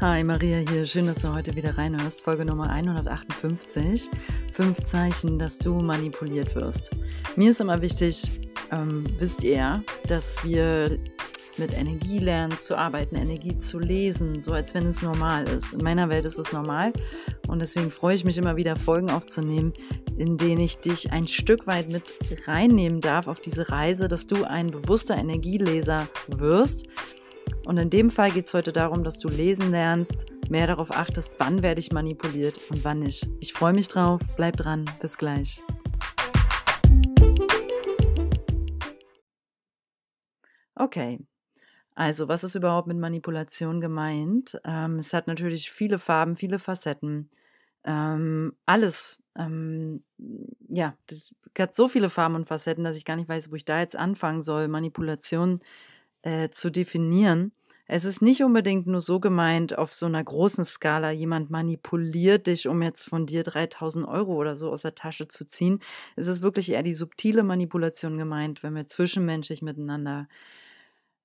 Hi Maria hier, schön, dass du heute wieder reinhörst. Folge Nummer 158. Fünf Zeichen, dass du manipuliert wirst. Mir ist immer wichtig, ähm, wisst ihr, dass wir mit Energie lernen zu arbeiten, Energie zu lesen, so als wenn es normal ist. In meiner Welt ist es normal und deswegen freue ich mich immer wieder, Folgen aufzunehmen, in denen ich dich ein Stück weit mit reinnehmen darf auf diese Reise, dass du ein bewusster Energieleser wirst und in dem Fall geht es heute darum, dass du lesen lernst, mehr darauf achtest, wann werde ich manipuliert und wann nicht. Ich freue mich drauf, bleib dran, bis gleich. Okay, also was ist überhaupt mit Manipulation gemeint? Ähm, es hat natürlich viele Farben, viele Facetten, ähm, alles. Ähm, ja, das hat so viele Farben und Facetten, dass ich gar nicht weiß, wo ich da jetzt anfangen soll. Manipulation äh, zu definieren. Es ist nicht unbedingt nur so gemeint auf so einer großen Skala, jemand manipuliert dich, um jetzt von dir 3000 Euro oder so aus der Tasche zu ziehen. Es ist wirklich eher die subtile Manipulation gemeint, wenn wir zwischenmenschlich miteinander,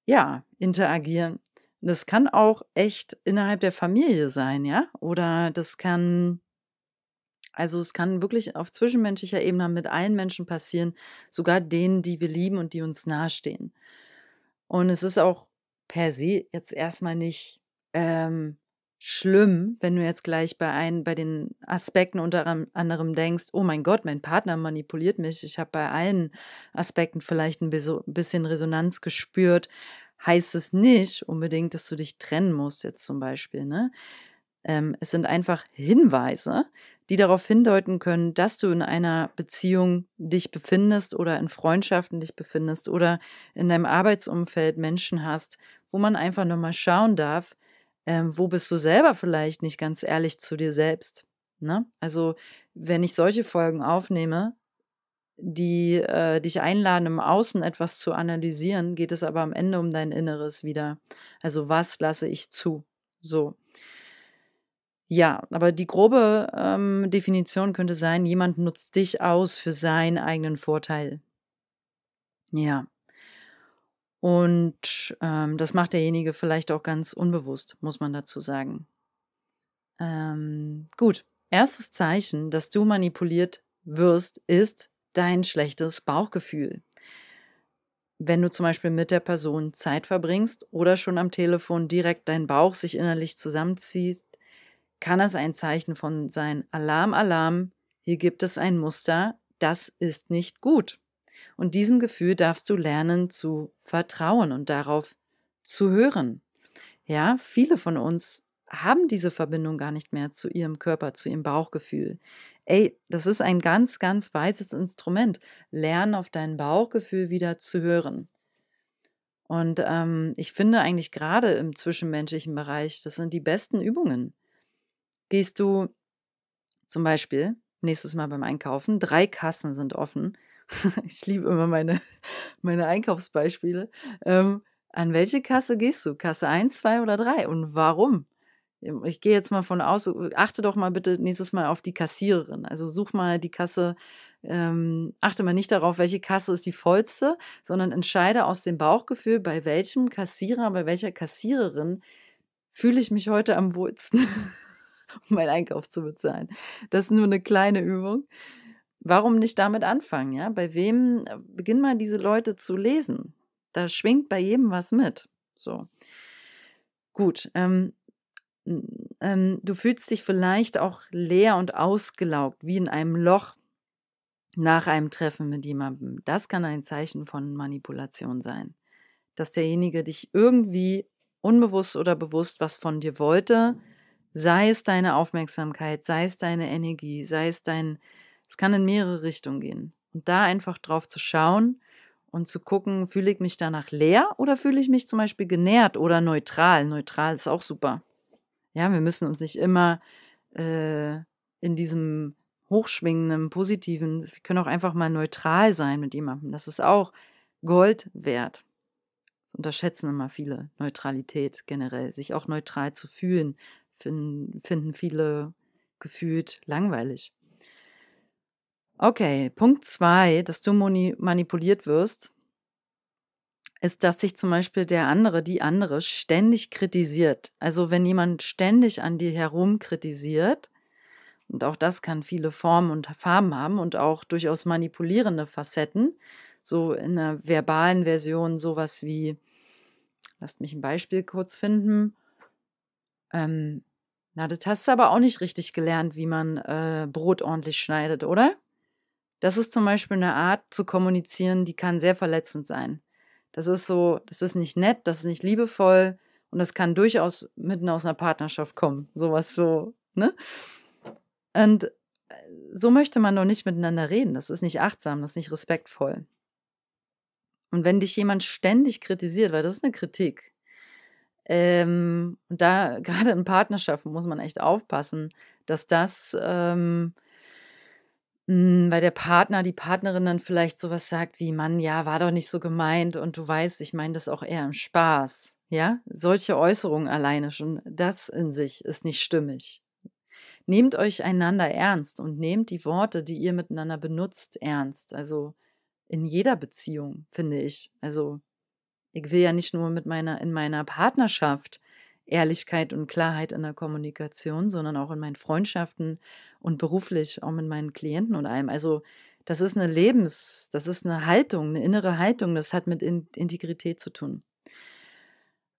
ja, interagieren. Das kann auch echt innerhalb der Familie sein, ja? Oder das kann, also es kann wirklich auf zwischenmenschlicher Ebene mit allen Menschen passieren, sogar denen, die wir lieben und die uns nahestehen. Und es ist auch per se jetzt erstmal nicht ähm, schlimm, wenn du jetzt gleich bei ein, bei den Aspekten unter anderem denkst, oh mein Gott, mein Partner manipuliert mich. Ich habe bei allen Aspekten vielleicht ein bisschen Resonanz gespürt. Heißt es nicht unbedingt, dass du dich trennen musst, jetzt zum Beispiel. Ne? Ähm, es sind einfach Hinweise, die darauf hindeuten können, dass du in einer Beziehung dich befindest oder in Freundschaften dich befindest oder in deinem Arbeitsumfeld Menschen hast, wo man einfach nochmal schauen darf, ähm, wo bist du selber vielleicht nicht ganz ehrlich zu dir selbst. Ne? Also wenn ich solche Folgen aufnehme, die äh, dich einladen, im Außen etwas zu analysieren, geht es aber am Ende um dein Inneres wieder. Also was lasse ich zu? So. Ja, aber die grobe ähm, Definition könnte sein, jemand nutzt dich aus für seinen eigenen Vorteil. Ja. Und ähm, das macht derjenige vielleicht auch ganz unbewusst, muss man dazu sagen. Ähm, gut, erstes Zeichen, dass du manipuliert wirst, ist dein schlechtes Bauchgefühl. Wenn du zum Beispiel mit der Person Zeit verbringst oder schon am Telefon direkt dein Bauch sich innerlich zusammenziehst, kann es ein Zeichen von sein. Alarm, Alarm, hier gibt es ein Muster, das ist nicht gut. Und diesem Gefühl darfst du lernen zu vertrauen und darauf zu hören. Ja, viele von uns haben diese Verbindung gar nicht mehr zu ihrem Körper, zu ihrem Bauchgefühl. Ey, das ist ein ganz, ganz weises Instrument. Lernen auf dein Bauchgefühl wieder zu hören. Und ähm, ich finde eigentlich gerade im zwischenmenschlichen Bereich, das sind die besten Übungen gehst du zum Beispiel nächstes Mal beim Einkaufen, drei Kassen sind offen. ich liebe immer meine, meine Einkaufsbeispiele. Ähm, an welche Kasse gehst du? Kasse 1, 2 oder 3? Und warum? Ich gehe jetzt mal von aus, achte doch mal bitte nächstes Mal auf die Kassiererin. Also such mal die Kasse, ähm, achte mal nicht darauf, welche Kasse ist die vollste, sondern entscheide aus dem Bauchgefühl, bei welchem Kassierer, bei welcher Kassiererin fühle ich mich heute am wohlsten. um meinen Einkauf zu bezahlen. Das ist nur eine kleine Übung. Warum nicht damit anfangen? Ja? Bei wem äh, beginn mal diese Leute zu lesen? Da schwingt bei jedem was mit. So. Gut. Ähm, ähm, du fühlst dich vielleicht auch leer und ausgelaugt, wie in einem Loch nach einem Treffen mit jemandem. Das kann ein Zeichen von Manipulation sein. Dass derjenige dich irgendwie unbewusst oder bewusst was von dir wollte, Sei es deine Aufmerksamkeit, sei es deine Energie, sei es dein, es kann in mehrere Richtungen gehen. Und da einfach drauf zu schauen und zu gucken, fühle ich mich danach leer oder fühle ich mich zum Beispiel genährt oder neutral. Neutral ist auch super. Ja, wir müssen uns nicht immer äh, in diesem hochschwingenden, positiven, wir können auch einfach mal neutral sein mit jemandem. Das ist auch Gold wert. Das unterschätzen immer viele, Neutralität generell, sich auch neutral zu fühlen, finden, viele gefühlt langweilig. Okay, Punkt zwei, dass du manipuliert wirst, ist, dass sich zum Beispiel der andere, die andere ständig kritisiert. Also wenn jemand ständig an dir herum kritisiert, und auch das kann viele Formen und Farben haben und auch durchaus manipulierende Facetten, so in einer verbalen Version sowas wie, lasst mich ein Beispiel kurz finden, ähm, na, das hast du aber auch nicht richtig gelernt, wie man äh, Brot ordentlich schneidet, oder? Das ist zum Beispiel eine Art zu kommunizieren, die kann sehr verletzend sein. Das ist so, das ist nicht nett, das ist nicht liebevoll und das kann durchaus mitten aus einer Partnerschaft kommen. Sowas so, ne? Und äh, so möchte man doch nicht miteinander reden. Das ist nicht achtsam, das ist nicht respektvoll. Und wenn dich jemand ständig kritisiert, weil das ist eine Kritik, ähm, und da gerade in Partnerschaften muss man echt aufpassen, dass das ähm, hm, weil der Partner, die Partnerin dann vielleicht sowas sagt wie, Mann, ja, war doch nicht so gemeint und du weißt, ich meine das auch eher im Spaß. Ja, solche Äußerungen alleine schon, das in sich ist nicht stimmig. Nehmt euch einander ernst und nehmt die Worte, die ihr miteinander benutzt, ernst. Also in jeder Beziehung, finde ich. Also ich will ja nicht nur mit meiner, in meiner Partnerschaft Ehrlichkeit und Klarheit in der Kommunikation, sondern auch in meinen Freundschaften und beruflich, auch mit meinen Klienten und allem. Also das ist eine Lebens, das ist eine Haltung, eine innere Haltung, das hat mit Integrität zu tun.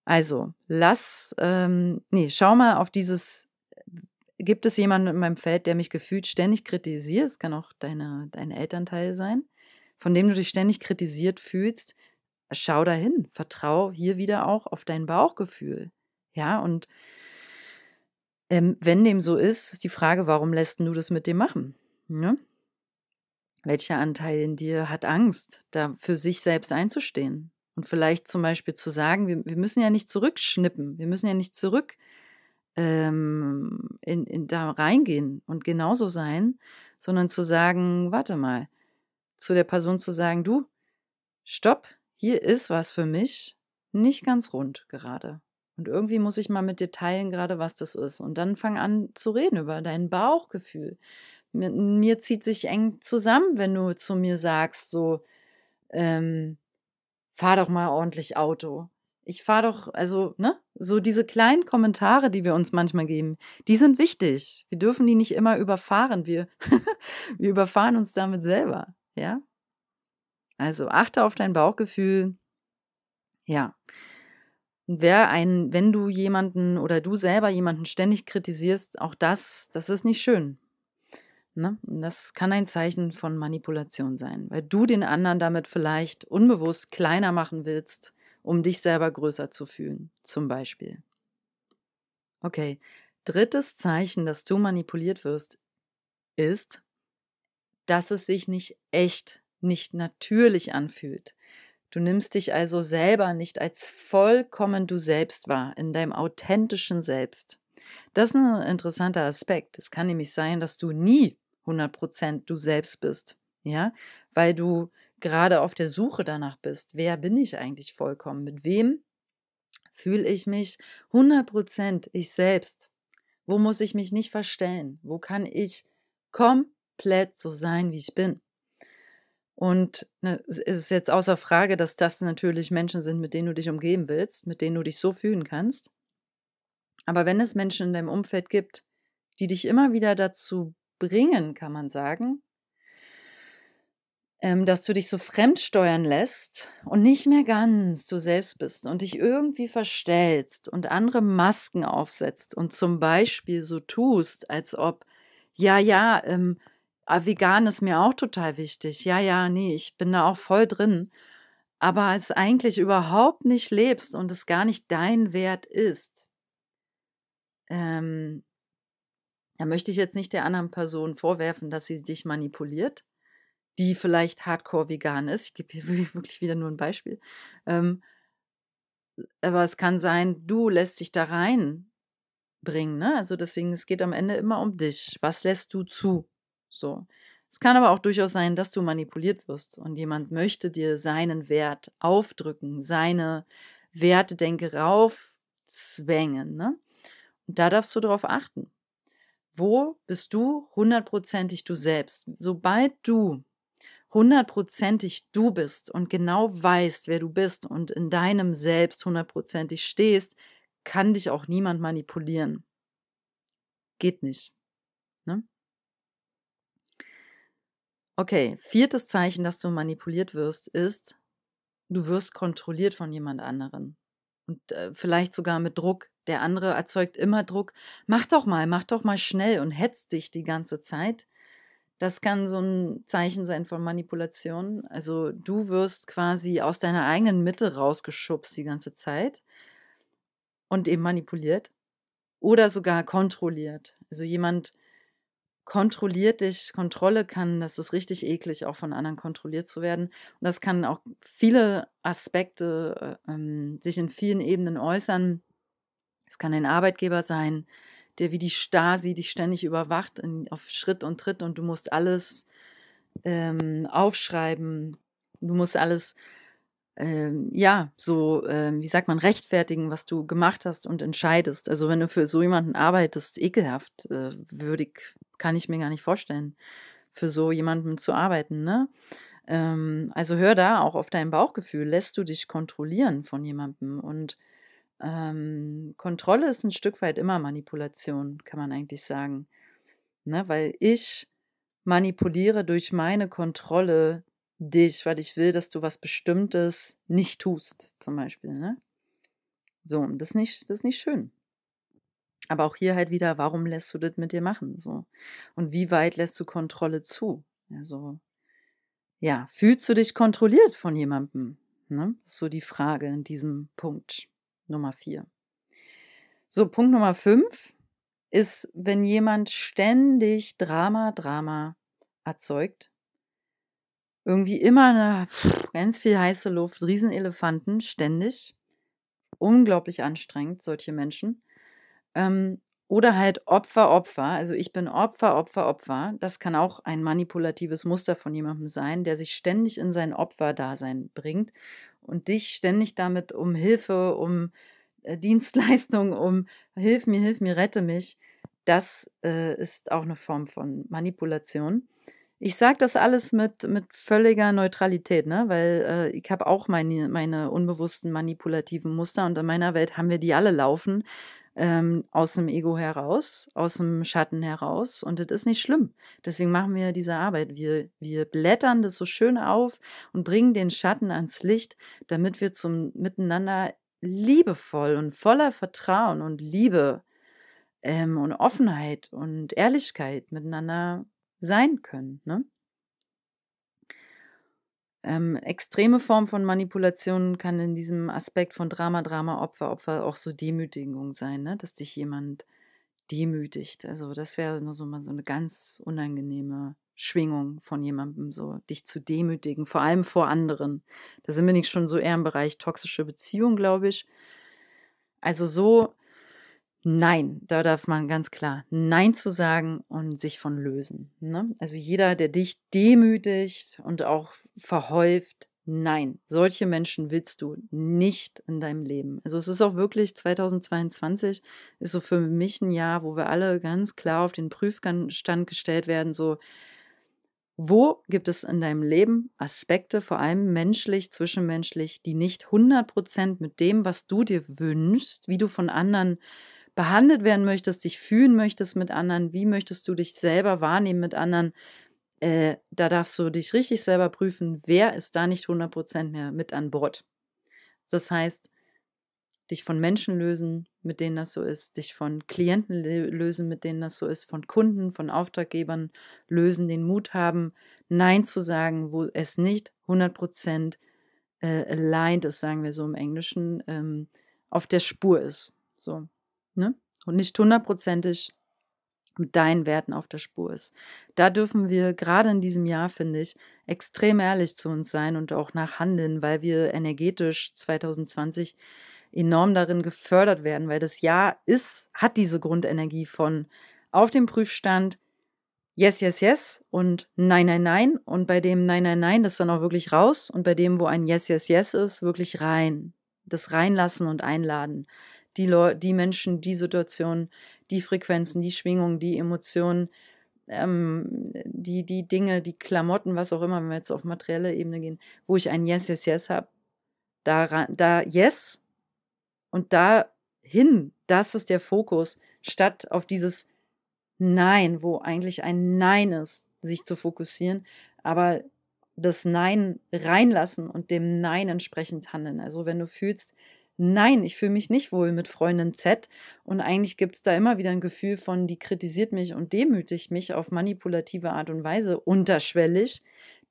Also, lass, ähm, nee, schau mal auf dieses, gibt es jemanden in meinem Feld, der mich gefühlt ständig kritisiert? Es kann auch deine, dein Elternteil sein, von dem du dich ständig kritisiert fühlst. Schau dahin, vertrau hier wieder auch auf dein Bauchgefühl. Ja, und ähm, wenn dem so ist, ist die Frage, warum lässt du das mit dem machen? Ne? Welcher Anteil in dir hat Angst, da für sich selbst einzustehen? Und vielleicht zum Beispiel zu sagen, wir, wir müssen ja nicht zurückschnippen, wir müssen ja nicht zurück ähm, in, in da reingehen und genauso sein, sondern zu sagen, warte mal, zu der Person zu sagen, du, stopp, hier ist was für mich nicht ganz rund gerade. Und irgendwie muss ich mal mit dir teilen, gerade was das ist. Und dann fang an zu reden über dein Bauchgefühl. Mir, mir zieht sich eng zusammen, wenn du zu mir sagst, so, ähm, fahr doch mal ordentlich Auto. Ich fahr doch, also, ne? So diese kleinen Kommentare, die wir uns manchmal geben, die sind wichtig. Wir dürfen die nicht immer überfahren. Wir, wir überfahren uns damit selber, ja? Also achte auf dein Bauchgefühl. Ja. Wer ein, wenn du jemanden oder du selber jemanden ständig kritisierst, auch das, das ist nicht schön. Ne? Das kann ein Zeichen von Manipulation sein, weil du den anderen damit vielleicht unbewusst kleiner machen willst, um dich selber größer zu fühlen, zum Beispiel. Okay, drittes Zeichen, dass du manipuliert wirst, ist, dass es sich nicht echt, nicht natürlich anfühlt. Du nimmst dich also selber nicht als vollkommen du selbst wahr, in deinem authentischen Selbst. Das ist ein interessanter Aspekt. Es kann nämlich sein, dass du nie 100% du selbst bist, ja, weil du gerade auf der Suche danach bist. Wer bin ich eigentlich vollkommen? Mit wem fühle ich mich 100% ich selbst? Wo muss ich mich nicht verstellen? Wo kann ich komplett so sein, wie ich bin? Und ne, es ist jetzt außer Frage, dass das natürlich Menschen sind, mit denen du dich umgeben willst, mit denen du dich so fühlen kannst. Aber wenn es Menschen in deinem Umfeld gibt, die dich immer wieder dazu bringen, kann man sagen, ähm, dass du dich so fremd steuern lässt und nicht mehr ganz du selbst bist und dich irgendwie verstellst und andere Masken aufsetzt und zum Beispiel so tust, als ob, ja, ja, ähm, ah, vegan ist mir auch total wichtig. Ja, ja, nee, ich bin da auch voll drin. Aber als eigentlich überhaupt nicht lebst und es gar nicht dein Wert ist, ähm, da möchte ich jetzt nicht der anderen Person vorwerfen, dass sie dich manipuliert, die vielleicht hardcore vegan ist. Ich gebe hier wirklich wieder nur ein Beispiel. Ähm, aber es kann sein, du lässt dich da reinbringen. Ne? Also deswegen, es geht am Ende immer um dich. Was lässt du zu? So. Es kann aber auch durchaus sein, dass du manipuliert wirst und jemand möchte dir seinen Wert aufdrücken, seine Wertedenke raufzwängen. Ne? Und da darfst du darauf achten. Wo bist du hundertprozentig du selbst? Sobald du hundertprozentig du bist und genau weißt, wer du bist und in deinem Selbst hundertprozentig stehst, kann dich auch niemand manipulieren. Geht nicht. Ne? Okay, viertes Zeichen, dass du manipuliert wirst, ist, du wirst kontrolliert von jemand anderen. Und äh, vielleicht sogar mit Druck. Der andere erzeugt immer Druck. Mach doch mal, mach doch mal schnell und hetzt dich die ganze Zeit. Das kann so ein Zeichen sein von Manipulation. Also du wirst quasi aus deiner eigenen Mitte rausgeschubst die ganze Zeit und eben manipuliert oder sogar kontrolliert. Also jemand kontrolliert dich. Kontrolle kann, das ist richtig eklig, auch von anderen kontrolliert zu werden. Und das kann auch viele Aspekte äh, ähm, sich in vielen Ebenen äußern. Es kann ein Arbeitgeber sein, der wie die Stasi dich ständig überwacht in, auf Schritt und Tritt und du musst alles ähm, aufschreiben. Du musst alles ähm, ja, so, ähm, wie sagt man, rechtfertigen, was du gemacht hast und entscheidest. Also wenn du für so jemanden arbeitest, ekelhaft, äh, würdig, kann ich mir gar nicht vorstellen, für so jemanden zu arbeiten, ne? Ähm, also hör da auch auf dein Bauchgefühl. Lässt du dich kontrollieren von jemandem? Und ähm, Kontrolle ist ein Stück weit immer Manipulation, kann man eigentlich sagen. Ne? Weil ich manipuliere durch meine Kontrolle dich, weil ich will, dass du was Bestimmtes nicht tust, zum Beispiel. Ne? So, das ist nicht, das ist nicht schön. Aber auch hier halt wieder, warum lässt du das mit dir machen? So. Und wie weit lässt du Kontrolle zu? Also, ja, fühlst du dich kontrolliert von jemandem? Ne? Das ist so die Frage in diesem Punkt Nummer vier. So, Punkt Nummer fünf ist, wenn jemand ständig Drama, Drama erzeugt, irgendwie immer eine, ganz viel heiße Luft, Riesenelefanten, ständig. Unglaublich anstrengend, solche Menschen. Ähm, oder halt Opfer, Opfer. Also ich bin Opfer, Opfer, Opfer. Das kann auch ein manipulatives Muster von jemandem sein, der sich ständig in sein Opferdasein bringt und dich ständig damit um Hilfe, um äh, Dienstleistung, um Hilf mir, hilf mir, rette mich. Das äh, ist auch eine Form von Manipulation. Ich sage das alles mit, mit völliger Neutralität, ne? weil äh, ich habe auch meine, meine unbewussten manipulativen Muster und in meiner Welt haben wir die alle laufen, ähm, aus dem Ego heraus, aus dem Schatten heraus und das ist nicht schlimm. Deswegen machen wir diese Arbeit. Wir, wir blättern das so schön auf und bringen den Schatten ans Licht, damit wir zum Miteinander liebevoll und voller Vertrauen und Liebe ähm, und Offenheit und Ehrlichkeit miteinander sein können. Ne? Ähm, extreme Form von Manipulation kann in diesem Aspekt von Drama, Drama, Opfer, Opfer auch so Demütigung sein, ne? dass dich jemand demütigt. Also das wäre nur so mal so eine ganz unangenehme Schwingung von jemandem, so dich zu demütigen, vor allem vor anderen. Da sind wir nicht schon so eher im Bereich toxische Beziehung, glaube ich. Also so Nein, da darf man ganz klar Nein zu sagen und sich von lösen. Ne? Also jeder, der dich demütigt und auch verhäuft, nein, solche Menschen willst du nicht in deinem Leben. Also es ist auch wirklich 2022 ist so für mich ein Jahr, wo wir alle ganz klar auf den Prüfstand gestellt werden, so wo gibt es in deinem Leben Aspekte, vor allem menschlich, zwischenmenschlich, die nicht 100% mit dem, was du dir wünschst, wie du von anderen behandelt werden möchtest, dich fühlen möchtest mit anderen, wie möchtest du dich selber wahrnehmen mit anderen, äh, da darfst du dich richtig selber prüfen, wer ist da nicht 100% mehr mit an Bord. Das heißt, dich von Menschen lösen, mit denen das so ist, dich von Klienten lösen, mit denen das so ist, von Kunden, von Auftraggebern lösen, den Mut haben, Nein zu sagen, wo es nicht 100% äh, aligned ist, sagen wir so im Englischen, ähm, auf der Spur ist. So ne? und nicht hundertprozentig mit deinen Werten auf der Spur ist. Da dürfen wir gerade in diesem Jahr, finde ich, extrem ehrlich zu uns sein und auch nachhandeln, weil wir energetisch 2020 enorm darin gefördert werden, weil das Jahr ist, hat diese Grundenergie von auf dem Prüfstand, yes, yes, yes und nein, nein, nein und bei dem nein, nein, nein, das dann auch wirklich raus und bei dem, wo ein yes, yes, yes ist, wirklich rein. Das reinlassen und einladen die, Leute, die Menschen, die Situationen, die Frequenzen, die Schwingungen, die Emotionen ähm, die, die Dinge, die Klamotten, was auch immer, wenn wir jetzt auf materielle Ebene gehen, wo ich ein Yes, Yes, Yes habe, da, da Yes und dahin, das ist der Fokus, statt auf dieses Nein, wo eigentlich ein Nein ist, sich zu fokussieren, aber das Nein reinlassen und dem Nein entsprechend handeln. Also wenn du fühlst, nein, ich fühle mich nicht wohl mit Freundin Z und eigentlich gibt es da immer wieder ein Gefühl von, die kritisiert mich und demütigt mich auf manipulative Art und Weise unterschwellig,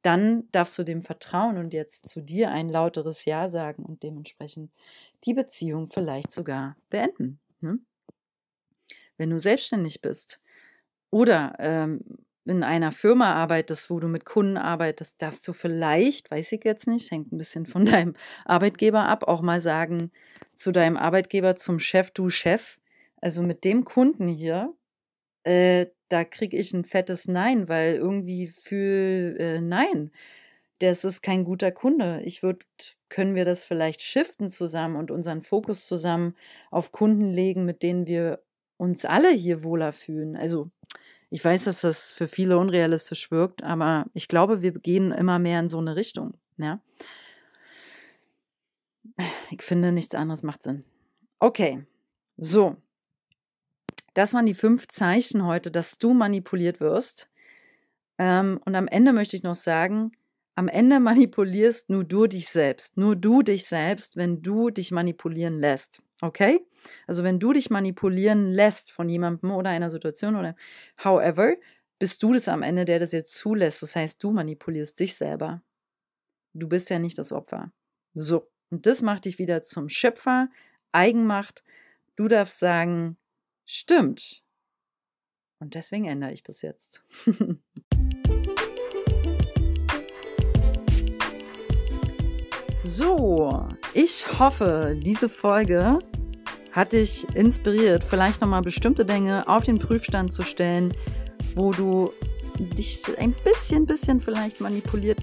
dann darfst du dem vertrauen und jetzt zu dir ein lauteres Ja sagen und dementsprechend die Beziehung vielleicht sogar beenden. Ne? Wenn du selbstständig bist oder ähm, in einer Firma arbeitest, wo du mit Kunden arbeitest, darfst du vielleicht, weiß ich jetzt nicht, hängt ein bisschen von deinem Arbeitgeber ab, auch mal sagen zu deinem Arbeitgeber, zum Chef, du Chef, also mit dem Kunden hier, äh, da kriege ich ein fettes Nein, weil irgendwie für äh, Nein, das ist kein guter Kunde. Ich würde, können wir das vielleicht shiften zusammen und unseren Fokus zusammen auf Kunden legen, mit denen wir uns alle hier wohler fühlen. Also ich weiß, dass das für viele unrealistisch wirkt, aber ich glaube, wir gehen immer mehr in so eine Richtung. Ja? Ich finde, nichts anderes macht Sinn. Okay, so. Das waren die fünf Zeichen heute, dass du manipuliert wirst. Ähm, und am Ende möchte ich noch sagen, am Ende manipulierst nur du dich selbst. Nur du dich selbst, wenn du dich manipulieren lässt. Okay? Also wenn du dich manipulieren lässt von jemandem oder einer Situation oder however, bist du das am Ende, der das jetzt zulässt. Das heißt, du manipulierst dich selber. Du bist ja nicht das Opfer. So. Und das macht dich wieder zum Schöpfer, Eigenmacht. Du darfst sagen, stimmt. Und deswegen ändere ich das jetzt. so, ich hoffe, diese Folge hat dich inspiriert, vielleicht nochmal bestimmte Dinge auf den Prüfstand zu stellen, wo du dich ein bisschen, bisschen vielleicht manipuliert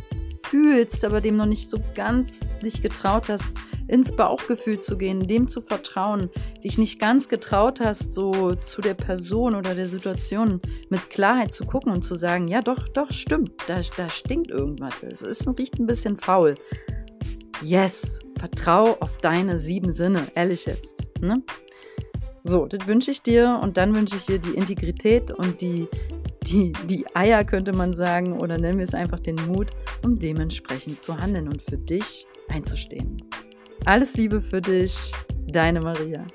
fühlst, aber dem noch nicht so ganz dich getraut hast, ins Bauchgefühl zu gehen, dem zu vertrauen, dich nicht ganz getraut hast, so zu der Person oder der Situation mit Klarheit zu gucken und zu sagen, ja doch, doch, stimmt, da, da stinkt irgendwas, es ist, riecht ein bisschen faul. Yes, vertrau auf deine sieben Sinne, ehrlich jetzt. Ne? So, das wünsche ich dir und dann wünsche ich dir die Integrität und die, die, die Eier, könnte man sagen, oder nennen wir es einfach den Mut, um dementsprechend zu handeln und für dich einzustehen. Alles Liebe für dich, deine Maria.